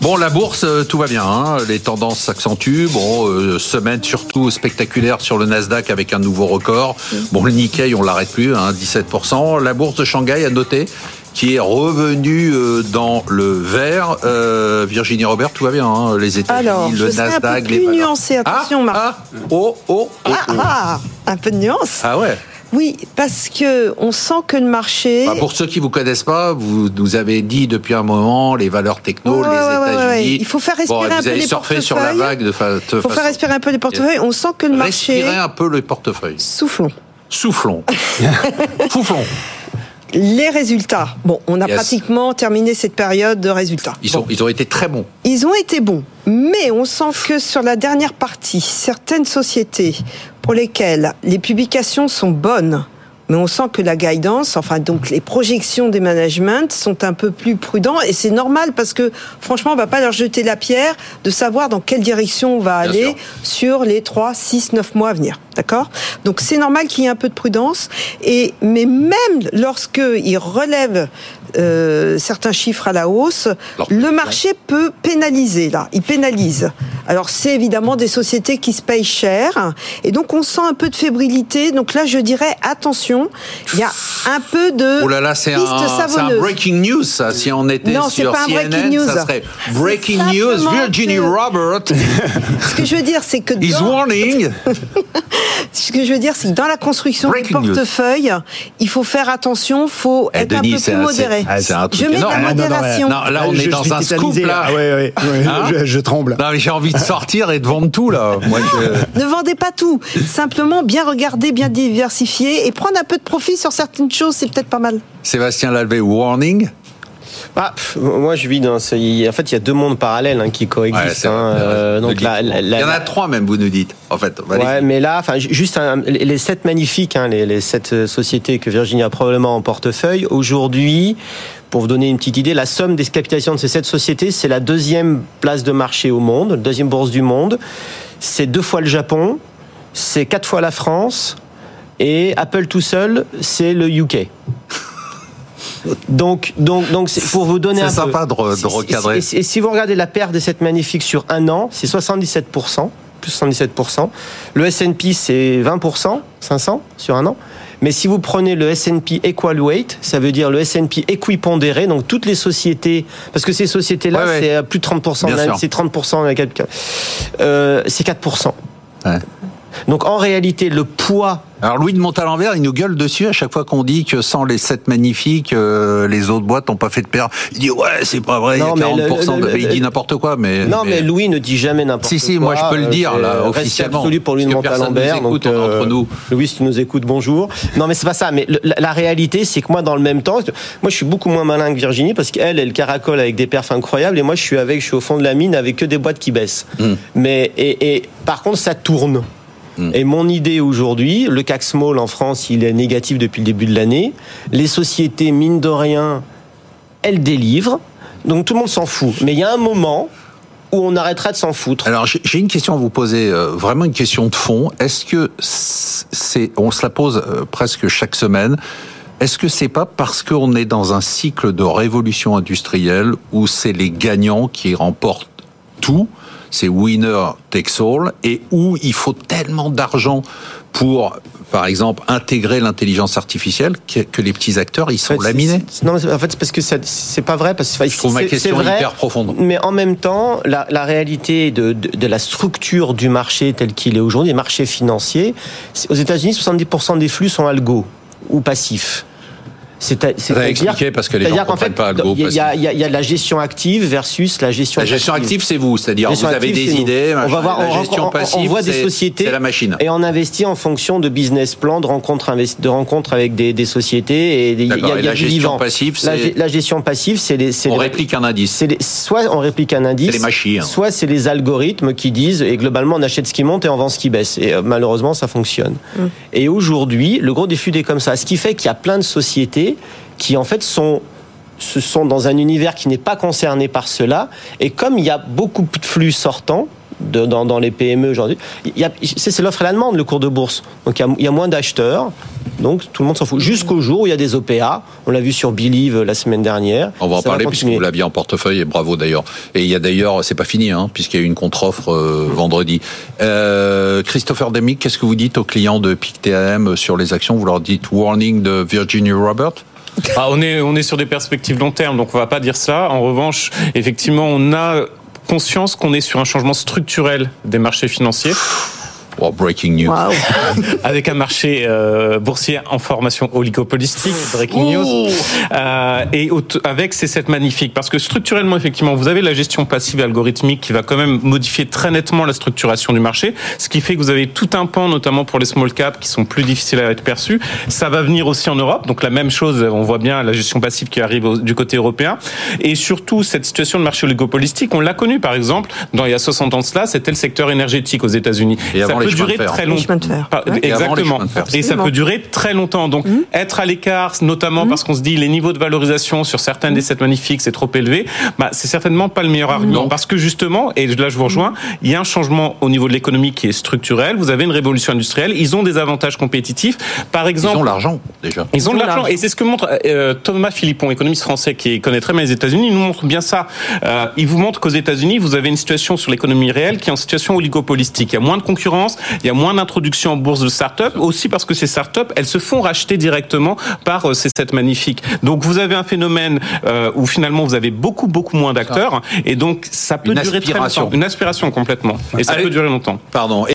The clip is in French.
Bon, la bourse, euh, tout va bien. Hein. Les tendances s'accentuent. Bon, euh, semaine surtout spectaculaire sur le Nasdaq avec un nouveau record. Bon, le Nikkei, on l'arrête plus, hein, 17%. La bourse de Shanghai a noté qui est revenu euh, dans le vert. Euh, Virginie Robert, tout va bien. Hein, les États-Unis, le Nasdaq, un peu plus les nuancé. Attention, ah, Marc. Ah, oh, oh, oh, ah, oh. ah, un peu de nuance. Ah ouais. Oui, parce que on sent que le marché. Bah pour ceux qui vous connaissent pas, vous nous avez dit depuis un moment les valeurs techno, Ouais, les ouais, États-Unis. ouais. Il faut faire respirer Bon, un vous peu les surfé sur la portefeuilles. vague de, fa de Il faut façon- faire respirer un peu les portefeuilles. On sent que le marché. Respirez un peu le portefeuille. Soufflons. Soufflons. Soufflons. Les résultats. Bon, on a Yes. pratiquement terminé cette période de résultats. Ils, sont, ils ont été très bons. Ils ont été bons, mais on sent que sur la dernière partie, certaines sociétés pour lesquelles les publications sont bonnes, mais on sent que la guidance, enfin donc les projections des managements sont un peu plus prudents et c'est normal parce que franchement on va pas leur jeter la pierre de savoir dans quelle direction on va Bien aller sûr. sur les 3, 6, 9 mois à venir. D'accord? Donc c'est normal qu'il y ait un peu de prudence. Et, mais même lorsqu'ils relèvent euh, certains chiffres à la hausse, Alors, le ouais. marché peut pénaliser là. Il pénalise. Alors c'est évidemment des sociétés qui se payent cher. Et donc on sent un peu de fébrilité. Donc là je dirais attention, il y a un peu de Oh là là, c'est un, un breaking news, ça. Si on était Non, c'est sur pas un CNN, breaking news. ça serait breaking news. Virginie Robert Ce que je veux dire c'est que is dans- warning. Ce que je veux dire, c'est que dans la construction du Breaking news. portefeuille, il faut faire attention, il faut Eh, être Denis, un peu un- plus modéré. un truc je mets la Ah, non, non, modération. Non, là, on Je est dans un scoop, là. Ah, ouais, ouais, ouais, Hein je, je tremble. Non, mais j'ai envie de sortir et de vendre tout, là. Moi, je- Ne vendez pas tout. Simplement bien regarder, bien diversifier et prendre un peu de profit sur certaines choses, c'est peut-être pas mal. Sébastien Lalvé, warning. Ah, pff, moi, je vis dans. ce- En fait, il y a deux mondes parallèles hein, qui coexistent. hein, euh, donc dites la- pas. la- la- Il y en a trois, même, vous nous dites. En fait. Ouais, mais là, enfin, ju- juste un- les les sept magnifiques, hein, les, les sept euh, sociétés que Virginie a probablement en portefeuille. Aujourd'hui, pour vous donner une petite idée, la somme des capitalisations de ces sept sociétés, c'est la deuxième place de marché au monde, deuxième bourse du monde. C'est deux fois le Japon, c'est quatre fois la France, et Apple tout seul, c'est le UK. Donc, donc, donc, c'est pour vous donner C'est un sympa peu. de de recadrer. Et, et si vous regardez la perte de cette magnifique sur un an, c'est 77%, plus 77%. Le S&P, c'est 20%, 500 sur un an. Mais si vous prenez le S&P Equal Weight, ça veut dire le S&P équipondéré, donc toutes les sociétés, parce que ces sociétés-là, Ouais, ouais. c'est à plus de 30%, Bien de la- sûr. c'est 30% de la capital. Euh, c'est 4%. Ouais. Donc en réalité, le poids Alors Louis de Montalembert, il nous gueule dessus à chaque fois qu'on dit que sans les sept magnifiques, euh, les autres boîtes n'ont pas fait de paire. Il dit ouais, c'est pas vrai, Non, il y a mais le- 40% le- de... le- mais il dit n'importe quoi, mais... Non, mais, Louis ne dit jamais n'importe quoi. Si, si, moi, je peux le Euh, dire, là, respect officiellement. absolu pour Louis de Montalembert. nous écoute, donc, on est entre nous. Louis, si tu nous écoutes, bonjour. Non, mais c'est pas ça. Mais la, la réalité, c'est que moi, dans le même temps, moi, je suis beaucoup moins malin que Virginie parce qu'elle, elle caracole avec des perfs incroyables et moi, je suis avec, je suis au fond de la mine avec que des boîtes qui baissent. Hmm. Mais et, et par contre, ça tourne. Et mon idée aujourd'hui, le CAC Small en France, il est négatif depuis le début de l'année. Les sociétés, mine de rien, elles délivrent. Donc tout le monde s'en fout. Mais il y a un moment où on arrêtera de s'en foutre. Alors j'ai j'ai une question à vous poser, euh, vraiment une question de fond. Est-ce que c'est, on se la pose euh, presque chaque semaine. Est-ce que c'est pas parce qu'on est dans un cycle de révolution industrielle où c'est les gagnants qui remportent tout, c'est winner takes all, et où il faut tellement d'argent pour, par exemple, intégrer l'intelligence artificielle que, que les petits acteurs ils sont En fait, laminés. Non, mais en fait, c'est parce que c'est pas vrai. Parce que Je trouve ma question vrai, hyper profonde. Mais en même temps, la, la réalité de, de, de la structure du marché tel qu'il est aujourd'hui, les marchés financiers, aux États-Unis, 70% des flux sont algo ou passifs. C'est à- Vous avez c'est-à-dire- parce que les gens comprennent fait, pas Il y, a- il y a la gestion active versus la gestion La gestion passive. active, c'est vous, c'est-à-dire vous avez des idées. On va machin. voir, la on, gestion on- on passive, voit des sociétés c'est la machine. et on investit en fonction de business plan, de rencontres, de rencontres avec des, des sociétés et il y a, D'accord, et il y a la du gestion vivant. passive, la, gestion passive, c'est les, On les- réplique un indice. soit on réplique un indice, C'est les machines. soit c'est les algorithmes qui disent et globalement on achète ce qui monte et on vend ce qui baisse. Et euh, malheureusement ça fonctionne. Et aujourd'hui, le gros des flux est comme ça. Ce qui fait qu'il y a plein de sociétés qui en fait sont se sont dans un univers qui n'est pas concerné par cela. Et comme il y a beaucoup de flux sortants, dans, dans les PME aujourd'hui, c'est l'offre et la demande, le cours de bourse. Donc il y a moins d'acheteurs, Donc tout le monde s'en fout. Jusqu'au jour où il y a des OPA. On l'a vu sur Believe la semaine dernière. On va en parler puisque vous l'aviez en portefeuille et bravo d'ailleurs. Et il y a d'ailleurs, c'est pas fini, hein, puisqu'il y a eu une contre-offre euh, vendredi. Euh, Christopher Demick, qu'est-ce que vous dites aux clients de PICTAM sur les actions? Vous leur dites warning de Virginia Robert ah, on est on est sur des perspectives long terme, donc on va pas dire ça. En revanche, effectivement, on a conscience qu'on est sur un changement structurel des marchés financiers. Oh, breaking news. Avec un marché euh, boursier en formation oligopolistique, breaking news. Euh, et avec c'est cette magnifique parce que structurellement effectivement vous avez la gestion passive algorithmique qui va quand même modifier très nettement la structuration du marché, ce qui fait que vous avez tout un pan notamment pour les small caps qui sont plus difficiles à être perçus. Ça va venir aussi en Europe, donc la même chose. On voit bien la gestion passive qui arrive du côté européen et surtout cette situation de marché oligopolistique, on l'a connu par exemple dans il y a 60 ans de cela, c'était le secteur énergétique aux États-unis peut durer très longtemps. Exactement. Et, ça peut durer très longtemps. Donc, mmh. être à l'écart, notamment mmh. parce qu'on se dit les niveaux de valorisation sur certaines des sets magnifiques, c'est trop élevé, bah, c'est certainement pas le meilleur argument. Parce que justement, et là je vous rejoins, il y a un changement au niveau de l'économie qui est structurel. Vous avez une révolution industrielle. Ils ont des avantages compétitifs. Par exemple. Ils ont l'argent, déjà. Ils ont de l'argent. Et c'est ce que montre euh, Thomas Philippon, économiste français qui connaît très bien les États-Unis. Il nous montre bien ça. Euh, il vous montre qu'aux États-Unis, vous avez une situation sur l'économie réelle qui est en situation oligopolistique. Il y a moins de concurrence, il y a moins d'introduction en bourse de start-up, aussi parce que ces start-up, elles se font racheter directement par euh, ces sept magnifiques. Donc vous avez un phénomène euh, où finalement vous avez beaucoup beaucoup moins d'acteurs et donc ça peut durer très longtemps. Une aspiration complètement et ça peut durer longtemps. Pardon.